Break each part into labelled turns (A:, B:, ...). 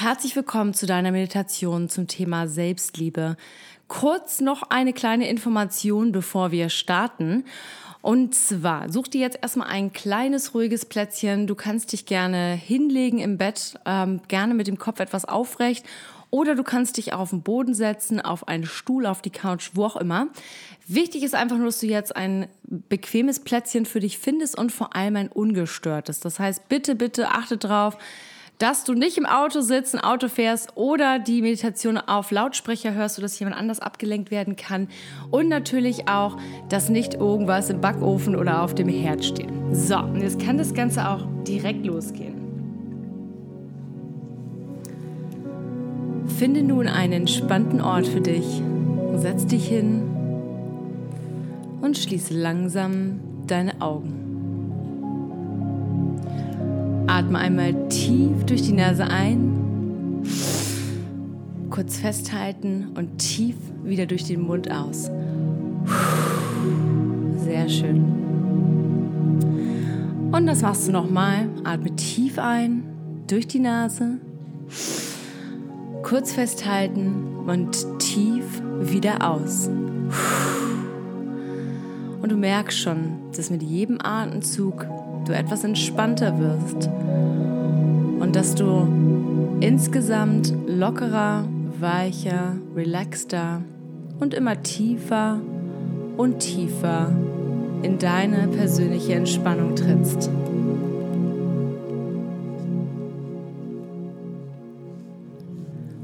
A: Herzlich willkommen zu deiner Meditation zum Thema Selbstliebe. Kurz noch eine kleine Information, bevor wir starten. Und zwar, such dir jetzt erstmal ein kleines, ruhiges Plätzchen. Du kannst dich gerne hinlegen im Bett, ähm, gerne mit dem Kopf etwas aufrecht. Oder du kannst dich auf den Boden setzen, auf einen Stuhl, auf die Couch, wo auch immer. Wichtig ist einfach nur, dass du jetzt ein bequemes Plätzchen für dich findest und vor allem ein ungestörtes. Das heißt, bitte, bitte achte drauf, dass du nicht im Auto sitzt, ein Auto fährst oder die Meditation auf Lautsprecher hörst, sodass jemand anders abgelenkt werden kann. Und natürlich auch, dass nicht irgendwas im Backofen oder auf dem Herd steht. So, und jetzt kann das Ganze auch direkt losgehen. Finde nun einen entspannten Ort für dich. Setz dich hin und schließe langsam deine Augen. Atme einmal tief durch die Nase ein, kurz festhalten und tief wieder durch den Mund aus. Sehr schön. Und das machst du nochmal. Atme tief ein durch die Nase, kurz festhalten und tief wieder aus. Und du merkst schon, dass mit jedem Atemzug du etwas entspannter wirst und dass du insgesamt lockerer, weicher, relaxter und immer tiefer und tiefer in deine persönliche Entspannung trittst.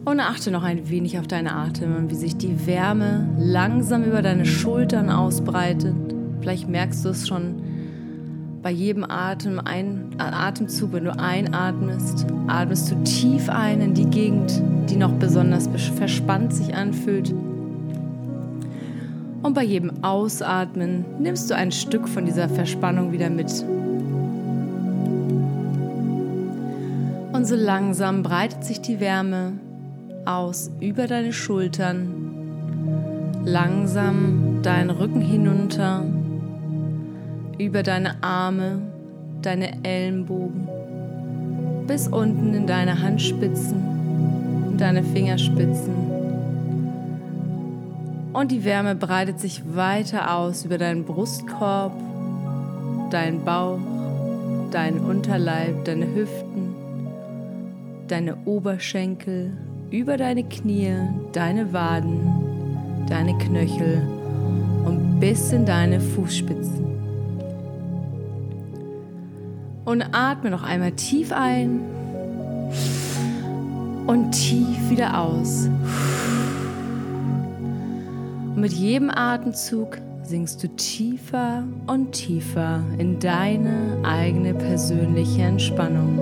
A: Und achte noch ein wenig auf deinen Atem und wie sich die Wärme langsam über deine Schultern ausbreitet. Vielleicht merkst du es schon bei jedem Atem, ein, Atemzug, wenn du einatmest, atmest du tief ein in die Gegend, die noch besonders verspannt sich anfühlt. Und bei jedem Ausatmen nimmst du ein Stück von dieser Verspannung wieder mit. Und so langsam breitet sich die Wärme aus über deine Schultern, langsam deinen Rücken hinunter über deine Arme, deine Ellenbogen, bis unten in deine Handspitzen und deine Fingerspitzen. Und die Wärme breitet sich weiter aus über deinen Brustkorb, deinen Bauch, deinen Unterleib, deine Hüften, deine Oberschenkel, über deine Knie, deine Waden, deine Knöchel und bis in deine Fußspitzen. Und atme noch einmal tief ein und tief wieder aus. Und mit jedem Atemzug sinkst du tiefer und tiefer in deine eigene persönliche Entspannung.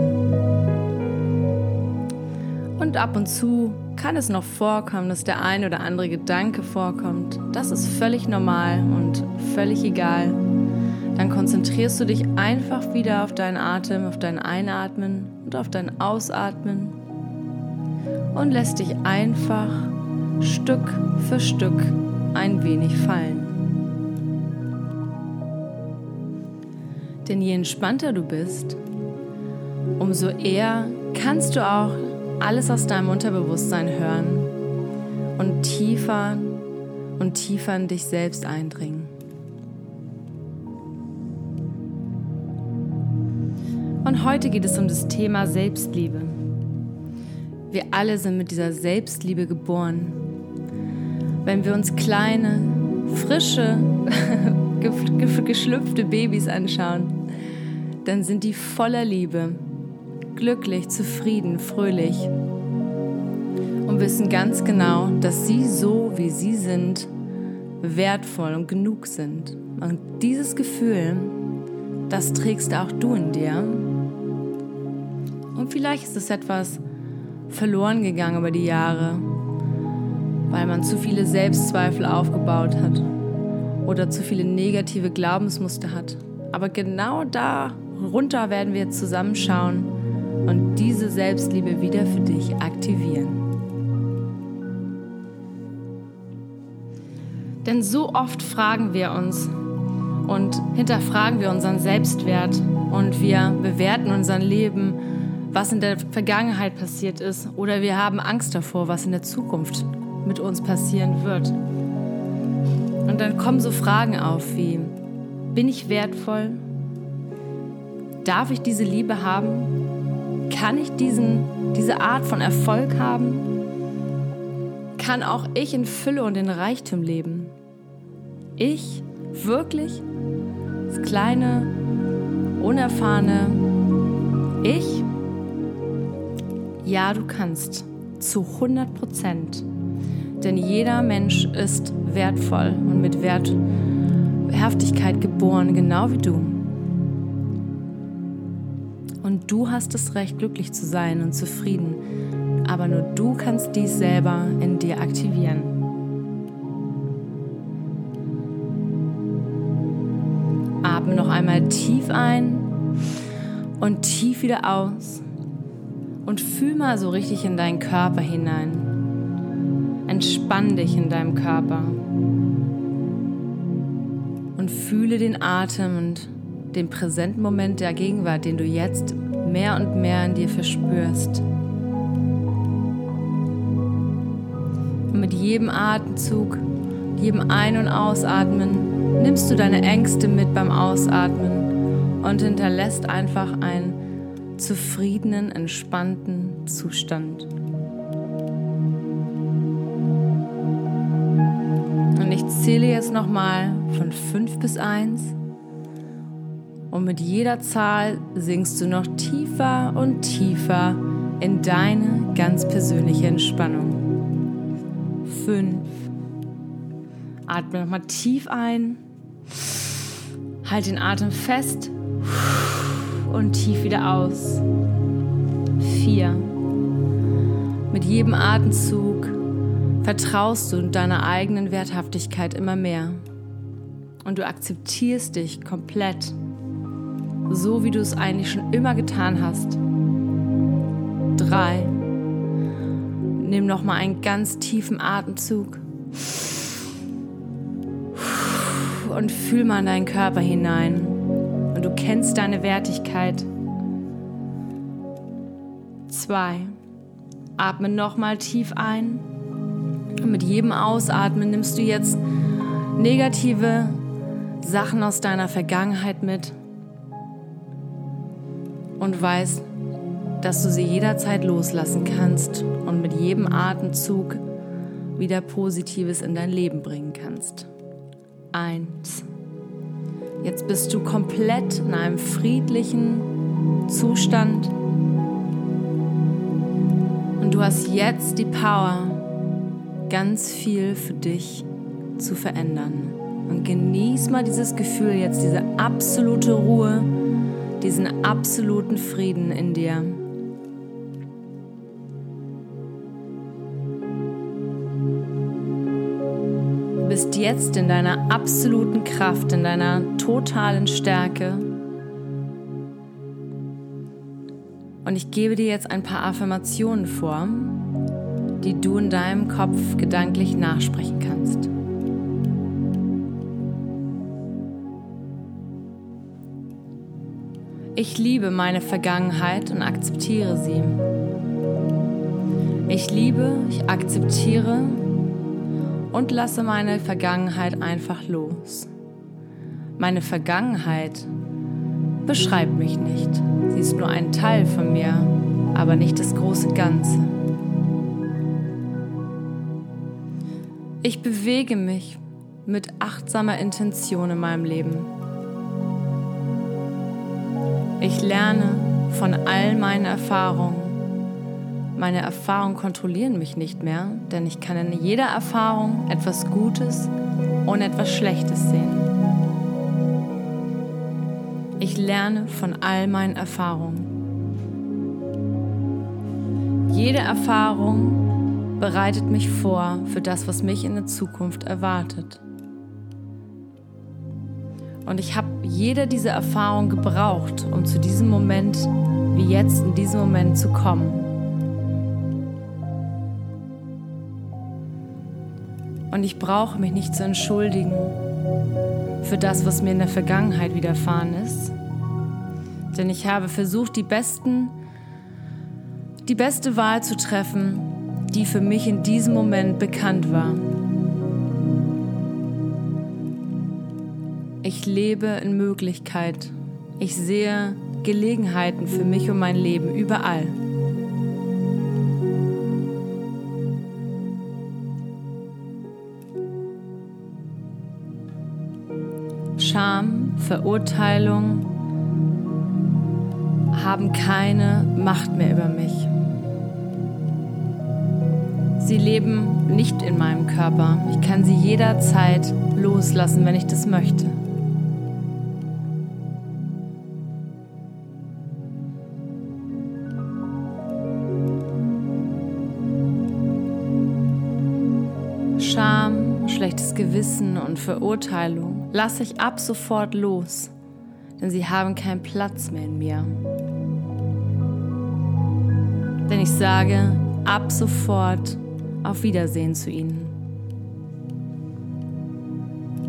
A: Und ab und zu kann es noch vorkommen, dass der ein oder andere Gedanke vorkommt. Das ist völlig normal und völlig egal dann konzentrierst du dich einfach wieder auf deinen Atem, auf dein Einatmen und auf dein Ausatmen und lässt dich einfach Stück für Stück ein wenig fallen. Denn je entspannter du bist, umso eher kannst du auch alles aus deinem Unterbewusstsein hören und tiefer und tiefer in dich selbst eindringen. Und heute geht es um das Thema Selbstliebe. Wir alle sind mit dieser Selbstliebe geboren. Wenn wir uns kleine, frische, geschlüpfte Babys anschauen, dann sind die voller Liebe, glücklich, zufrieden, fröhlich und wissen ganz genau, dass sie so, wie sie sind, wertvoll und genug sind. Und dieses Gefühl, das trägst auch du in dir und vielleicht ist es etwas verloren gegangen über die Jahre, weil man zu viele Selbstzweifel aufgebaut hat oder zu viele negative Glaubensmuster hat. Aber genau da runter werden wir jetzt zusammenschauen und diese Selbstliebe wieder für dich aktivieren. Denn so oft fragen wir uns und hinterfragen wir unseren Selbstwert und wir bewerten unser Leben was in der Vergangenheit passiert ist oder wir haben Angst davor, was in der Zukunft mit uns passieren wird. Und dann kommen so Fragen auf wie, bin ich wertvoll? Darf ich diese Liebe haben? Kann ich diesen, diese Art von Erfolg haben? Kann auch ich in Fülle und in Reichtum leben? Ich wirklich? Das kleine, unerfahrene Ich? Ja, du kannst. Zu 100 Prozent. Denn jeder Mensch ist wertvoll und mit Werthaftigkeit geboren, genau wie du. Und du hast das Recht, glücklich zu sein und zufrieden. Aber nur du kannst dies selber in dir aktivieren. Atme noch einmal tief ein und tief wieder aus. Und fühl mal so richtig in deinen Körper hinein. Entspann dich in deinem Körper und fühle den Atem und den präsenten Moment der Gegenwart, den du jetzt mehr und mehr in dir verspürst. Und mit jedem Atemzug, jedem Ein- und Ausatmen nimmst du deine Ängste mit beim Ausatmen und hinterlässt einfach einen zufriedenen, entspannten Zustand. zähle jetzt nochmal von 5 bis 1 und mit jeder Zahl sinkst du noch tiefer und tiefer in deine ganz persönliche Entspannung. 5. Atme nochmal tief ein. Halt den Atem fest und tief wieder aus. 4. Mit jedem Atemzug vertraust du deiner eigenen Werthaftigkeit immer mehr. Und du akzeptierst dich komplett, so wie du es eigentlich schon immer getan hast. Drei. Nimm noch mal einen ganz tiefen Atemzug und fühl mal in deinen Körper hinein. Du kennst deine Wertigkeit. Zwei. Atme noch mal tief ein und mit jedem Ausatmen nimmst du jetzt negative Sachen aus deiner Vergangenheit mit und weißt, dass du sie jederzeit loslassen kannst und mit jedem Atemzug wieder Positives in dein Leben bringen kannst. Eins. Jetzt bist du komplett in einem friedlichen Zustand und du hast jetzt die Power, ganz viel für dich zu verändern. Und genieß mal dieses Gefühl jetzt, diese absolute Ruhe, diesen absoluten Frieden in dir. Bist jetzt in deiner absoluten Kraft, in deiner totalen Stärke. Und ich gebe dir jetzt ein paar Affirmationen vor, die du in deinem Kopf gedanklich nachsprechen kannst. Ich liebe meine Vergangenheit und akzeptiere sie. Ich liebe, ich akzeptiere und lasse meine Vergangenheit einfach los. Meine Vergangenheit beschreibt mich nicht. Sie ist nur ein Teil von mir, aber nicht das große Ganze. Ich bewege mich mit achtsamer Intention in meinem Leben. Ich lerne von all meinen Erfahrungen. Meine Erfahrungen kontrollieren mich nicht mehr, denn ich kann in jeder Erfahrung etwas Gutes und etwas Schlechtes sehen. Ich lerne von all meinen Erfahrungen. Jede Erfahrung bereitet mich vor für das, was mich in der Zukunft erwartet. Und ich habe jede dieser Erfahrungen gebraucht, um zu diesem Moment, wie jetzt in diesem Moment zu kommen. Und ich brauche mich nicht zu entschuldigen für das, was mir in der Vergangenheit widerfahren ist. Denn ich habe versucht, die besten die beste Wahl zu treffen, die für mich in diesem Moment bekannt war. Ich lebe in Möglichkeit. Ich sehe Gelegenheiten für mich und mein Leben überall. Verurteilung haben keine Macht mehr über mich. Sie leben nicht in meinem Körper. Ich kann sie jederzeit loslassen, wenn ich das möchte. Gewissen und Verurteilung lasse ich ab sofort los, denn sie haben keinen Platz mehr in mir. Denn ich sage ab sofort auf Wiedersehen zu ihnen.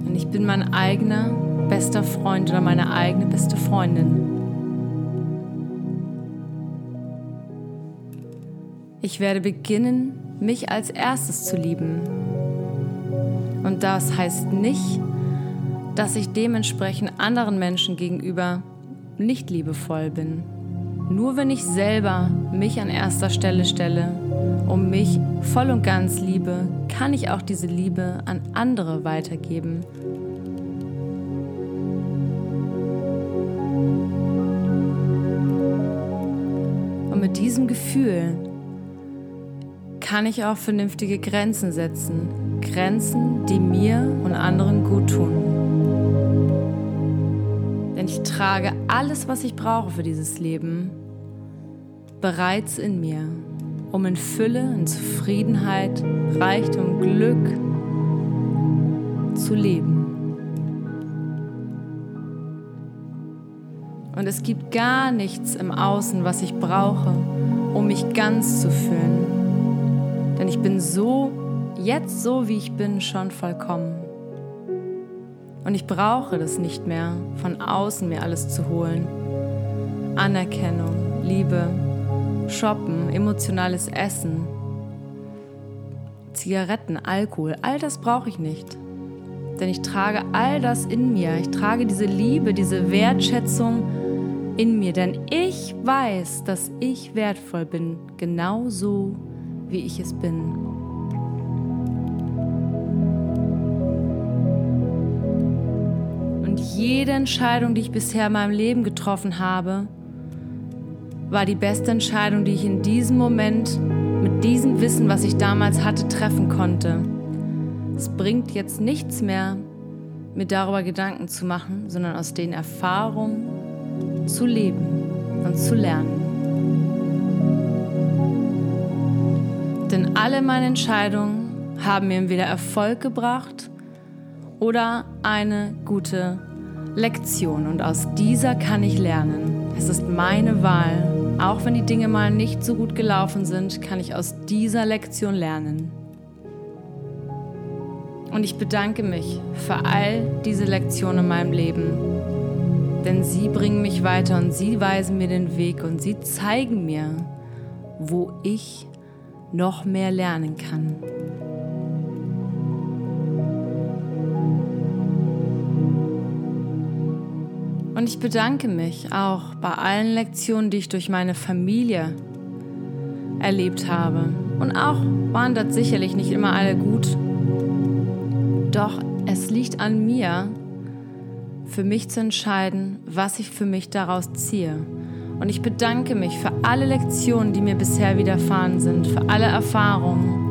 A: Denn ich bin mein eigener bester Freund oder meine eigene beste Freundin. Ich werde beginnen, mich als erstes zu lieben das heißt nicht, dass ich dementsprechend anderen Menschen gegenüber nicht liebevoll bin. Nur wenn ich selber mich an erster Stelle stelle und mich voll und ganz liebe, kann ich auch diese Liebe an andere weitergeben. Und mit diesem Gefühl kann ich auch vernünftige Grenzen setzen, Grenzen, die mir und anderen gut tun. Denn ich trage alles, was ich brauche für dieses Leben, bereits in mir, um in Fülle, in Zufriedenheit, Reichtum, Glück zu leben. Und es gibt gar nichts im Außen, was ich brauche, um mich ganz zu fühlen. Denn ich bin so jetzt so wie ich bin schon vollkommen. Und ich brauche das nicht mehr, von außen mir alles zu holen. Anerkennung, Liebe, Shoppen, emotionales Essen, Zigaretten, Alkohol, all das brauche ich nicht. Denn ich trage all das in mir. Ich trage diese Liebe, diese Wertschätzung in mir. Denn ich weiß, dass ich wertvoll bin, genauso wie ich es bin. Jede Entscheidung, die ich bisher in meinem Leben getroffen habe, war die beste Entscheidung, die ich in diesem Moment mit diesem Wissen, was ich damals hatte, treffen konnte. Es bringt jetzt nichts mehr, mir darüber Gedanken zu machen, sondern aus den Erfahrungen zu leben und zu lernen. Denn alle meine Entscheidungen haben mir entweder Erfolg gebracht oder eine gute Lektion und aus dieser kann ich lernen. Es ist meine Wahl. Auch wenn die Dinge mal nicht so gut gelaufen sind, kann ich aus dieser Lektion lernen. Und ich bedanke mich für all diese Lektionen in meinem Leben. Denn sie bringen mich weiter und sie weisen mir den Weg und sie zeigen mir, wo ich noch mehr lernen kann. Und ich bedanke mich auch bei allen Lektionen, die ich durch meine Familie erlebt habe. Und auch waren das sicherlich nicht immer alle gut. Doch es liegt an mir, für mich zu entscheiden, was ich für mich daraus ziehe. Und ich bedanke mich für alle Lektionen, die mir bisher widerfahren sind, für alle Erfahrungen.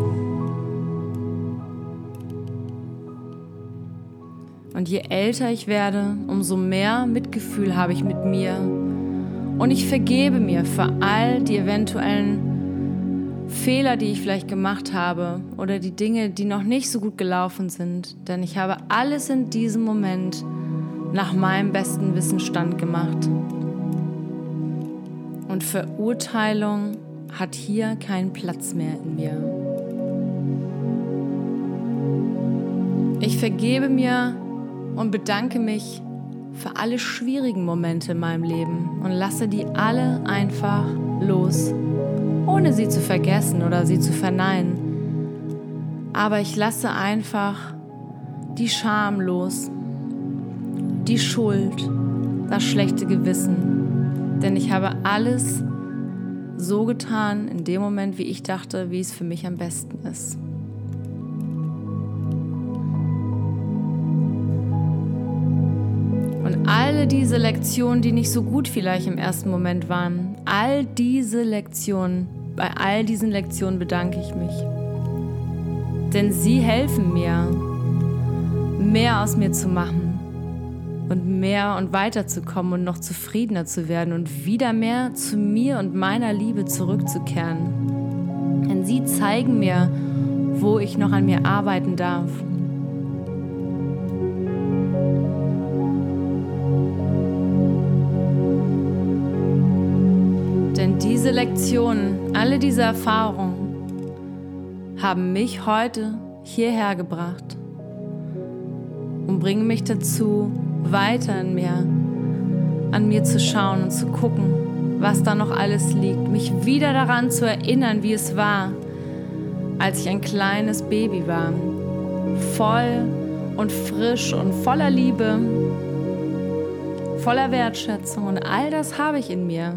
A: Und je älter ich werde, umso mehr Mitgefühl habe ich mit mir. Und ich vergebe mir für all die eventuellen Fehler, die ich vielleicht gemacht habe oder die Dinge, die noch nicht so gut gelaufen sind. Denn ich habe alles in diesem Moment nach meinem besten Wissensstand gemacht. Und Verurteilung hat hier keinen Platz mehr in mir. Ich vergebe mir und bedanke mich für alle schwierigen Momente in meinem Leben und lasse die alle einfach los ohne sie zu vergessen oder sie zu verneinen. Aber ich lasse einfach die Scham los, die Schuld, das schlechte Gewissen. Denn ich habe alles so getan in dem Moment, wie ich dachte, wie es für mich am besten ist. Alle diese Lektionen, die nicht so gut vielleicht im ersten Moment waren, all diese Lektionen, bei all diesen Lektionen bedanke ich mich. Denn sie helfen mir, mehr aus mir zu machen und mehr und weiterzukommen und noch zufriedener zu werden und wieder mehr zu mir und meiner Liebe zurückzukehren. Denn sie zeigen mir, wo ich noch an mir arbeiten darf. Diese Lektionen, alle diese Erfahrungen haben mich heute hierher gebracht und bringen mich dazu, weiter in mir, an mir zu schauen und zu gucken, was da noch alles liegt, mich wieder daran zu erinnern, wie es war, als ich ein kleines Baby war, voll und frisch und voller Liebe, voller Wertschätzung und all das habe ich in mir.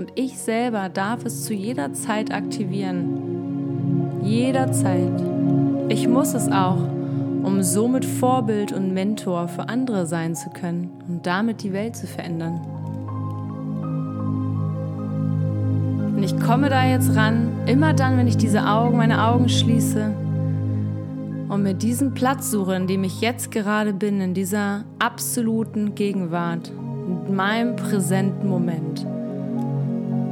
A: Und ich selber darf es zu jeder Zeit aktivieren. Jederzeit. Ich muss es auch um somit Vorbild und Mentor für andere sein zu können und damit die Welt zu verändern. Und ich komme da jetzt ran, immer dann, wenn ich diese Augen, meine Augen schließe und mir diesen Platz suche, in dem ich jetzt gerade bin, in dieser absoluten Gegenwart, in meinem präsenten Moment,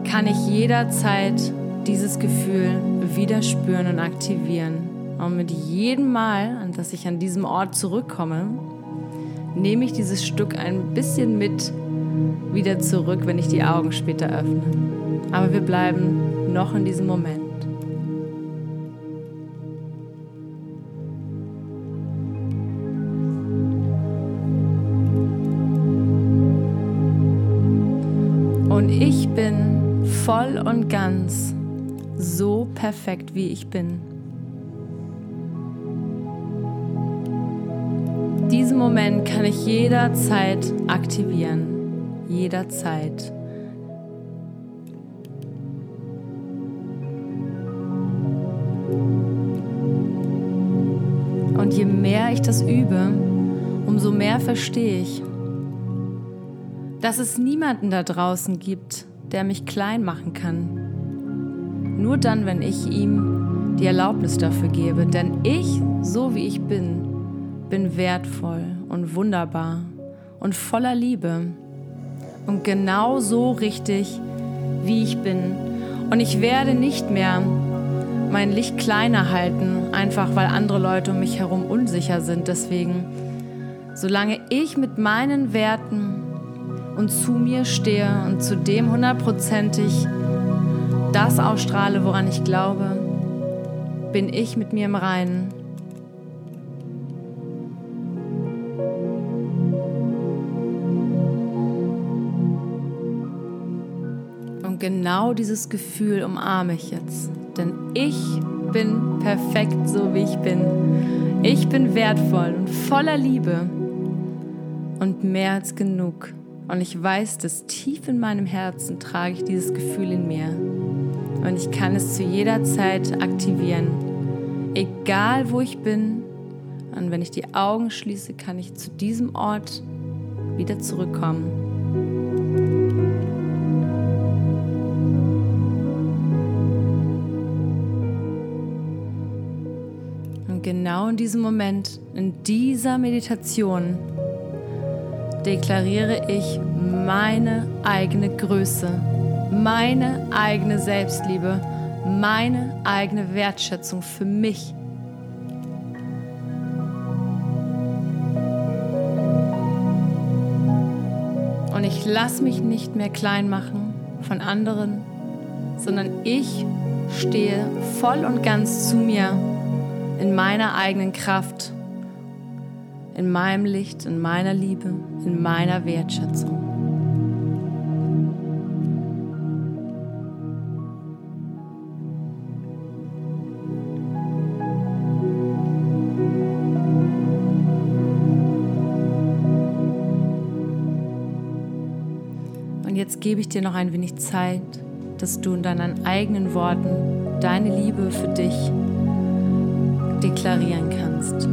A: kann ich jederzeit dieses Gefühl wieder spüren und aktivieren. Und mit jedem Mal, an das ich an diesem Ort zurückkomme, nehme ich dieses Stück ein bisschen mit wieder zurück, wenn ich die Augen später öffne. Aber wir bleiben noch in diesem Moment. Und ich bin voll und ganz so perfekt, wie ich bin. Diesen Moment kann ich jederzeit aktivieren. Jederzeit. Und je mehr ich das übe, umso mehr verstehe ich, dass es niemanden da draußen gibt, der mich klein machen kann. Nur dann, wenn ich ihm die Erlaubnis dafür gebe. Denn ich, so wie ich bin, bin wertvoll und wunderbar und voller Liebe und genau so richtig, wie ich bin. Und ich werde nicht mehr mein Licht kleiner halten, einfach weil andere Leute um mich herum unsicher sind. Deswegen, solange ich mit meinen Werten und zu mir stehe und zu dem hundertprozentig das ausstrahle, woran ich glaube, bin ich mit mir im Reinen genau dieses Gefühl umarme ich jetzt. Denn ich bin perfekt so, wie ich bin. Ich bin wertvoll und voller Liebe und mehr als genug. Und ich weiß, dass tief in meinem Herzen trage ich dieses Gefühl in mir. Und ich kann es zu jeder Zeit aktivieren. Egal wo ich bin. Und wenn ich die Augen schließe, kann ich zu diesem Ort wieder zurückkommen. genau in diesem Moment, in dieser Meditation, deklariere ich meine eigene Größe, meine eigene Selbstliebe, meine eigene Wertschätzung für mich. Und ich lasse mich nicht mehr klein machen von anderen, sondern ich stehe voll und ganz zu mir in meiner eigenen Kraft, in meinem Licht, in meiner Liebe, in meiner Wertschätzung. Und jetzt gebe ich dir noch ein wenig Zeit, dass du in deinen eigenen Worten deine Liebe für dich deklarieren kannst.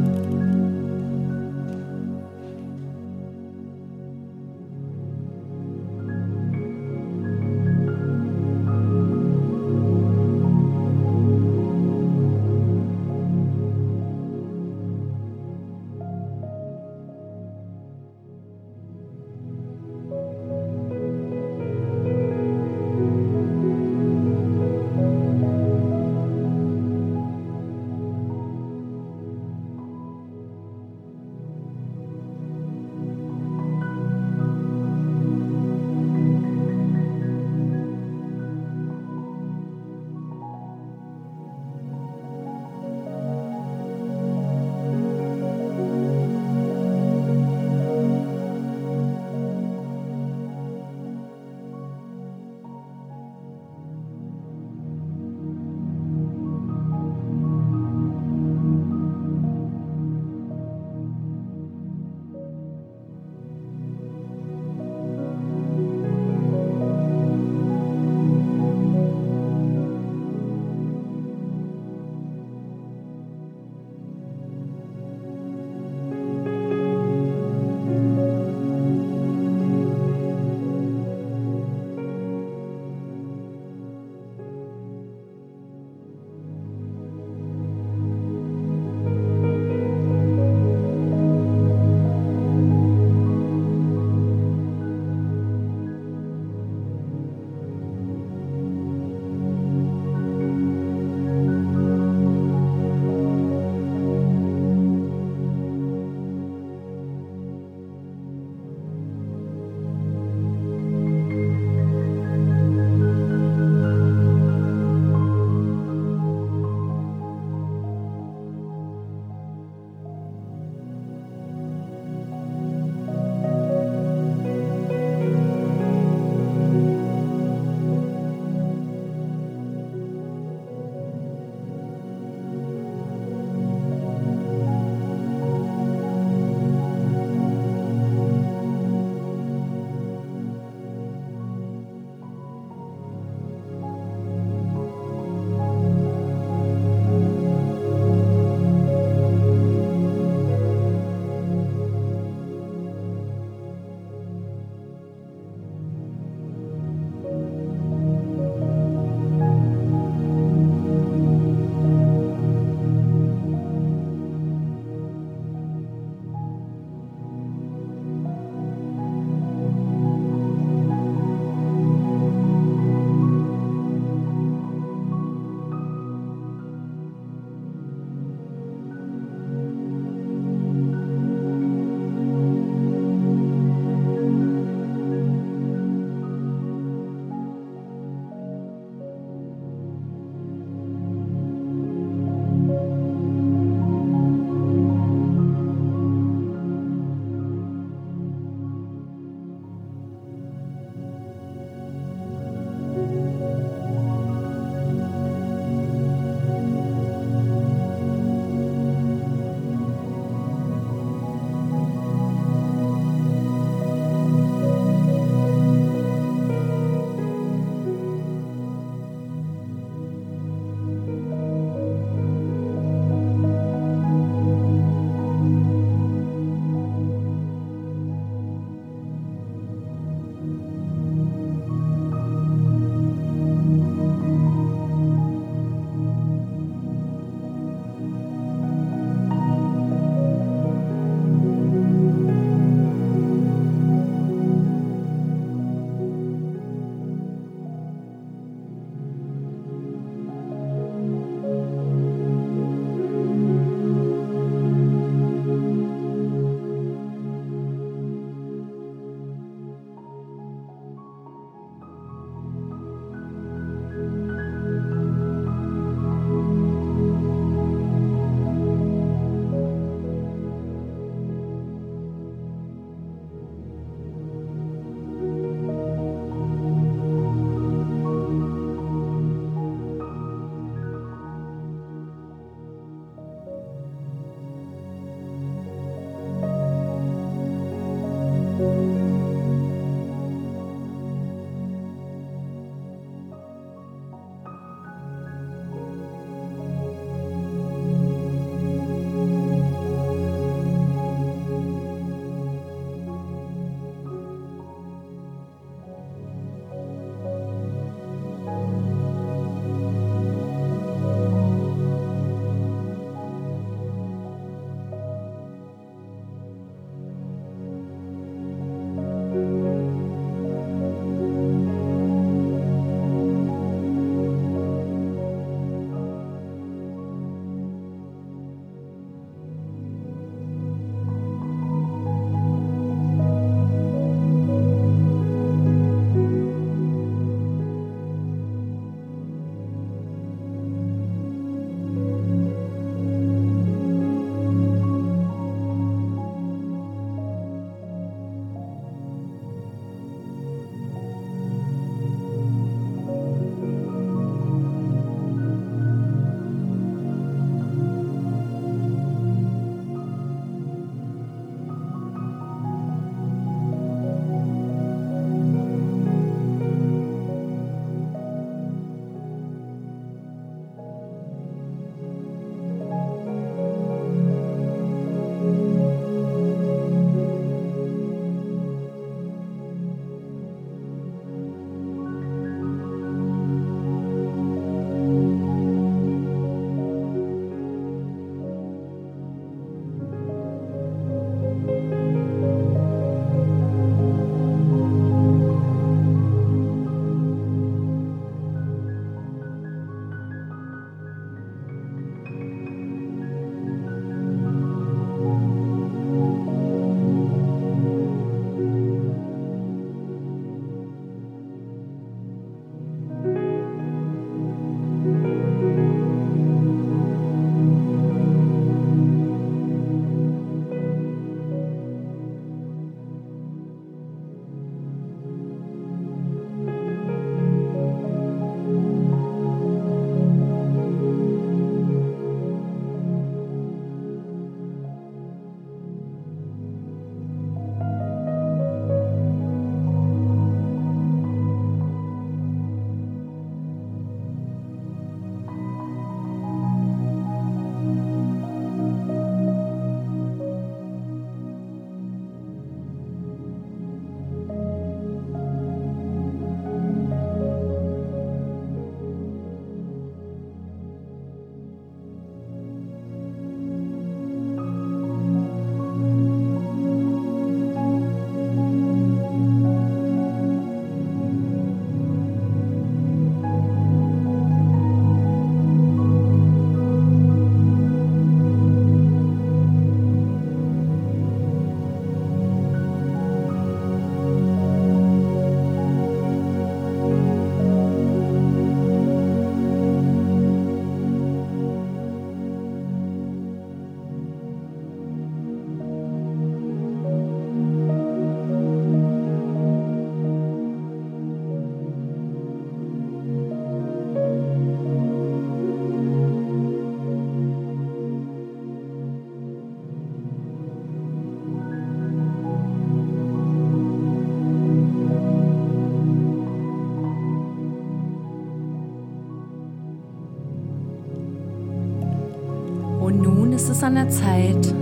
A: Und nun ist es an der Zeit,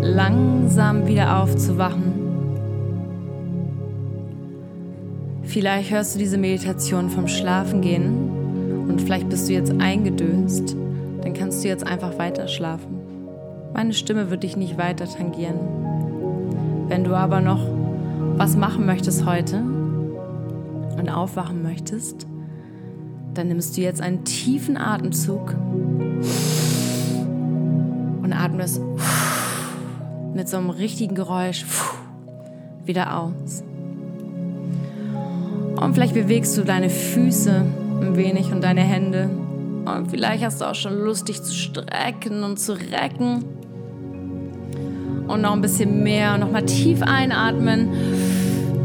A: langsam wieder aufzuwachen. Vielleicht hörst du diese Meditation vom Schlafengehen und vielleicht bist du jetzt eingedöst. Dann kannst du jetzt einfach weiter schlafen. Meine Stimme wird dich nicht weiter tangieren. Wenn du aber noch was machen möchtest heute und aufwachen möchtest, dann nimmst du jetzt einen tiefen Atemzug und atmest mit so einem richtigen Geräusch wieder aus. Und vielleicht bewegst du deine Füße ein wenig und deine Hände. Und vielleicht hast du auch schon Lust, dich zu strecken und zu recken. Und noch ein bisschen mehr. Nochmal tief einatmen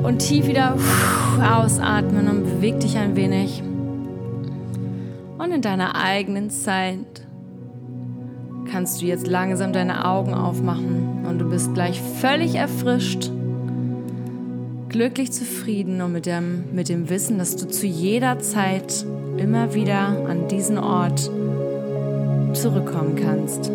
A: und tief wieder ausatmen und beweg dich ein wenig. Und in deiner eigenen Zeit kannst du jetzt langsam deine Augen aufmachen und du bist gleich völlig erfrischt, glücklich zufrieden und mit dem, mit dem Wissen, dass du zu jeder Zeit immer wieder an diesen Ort zurückkommen kannst.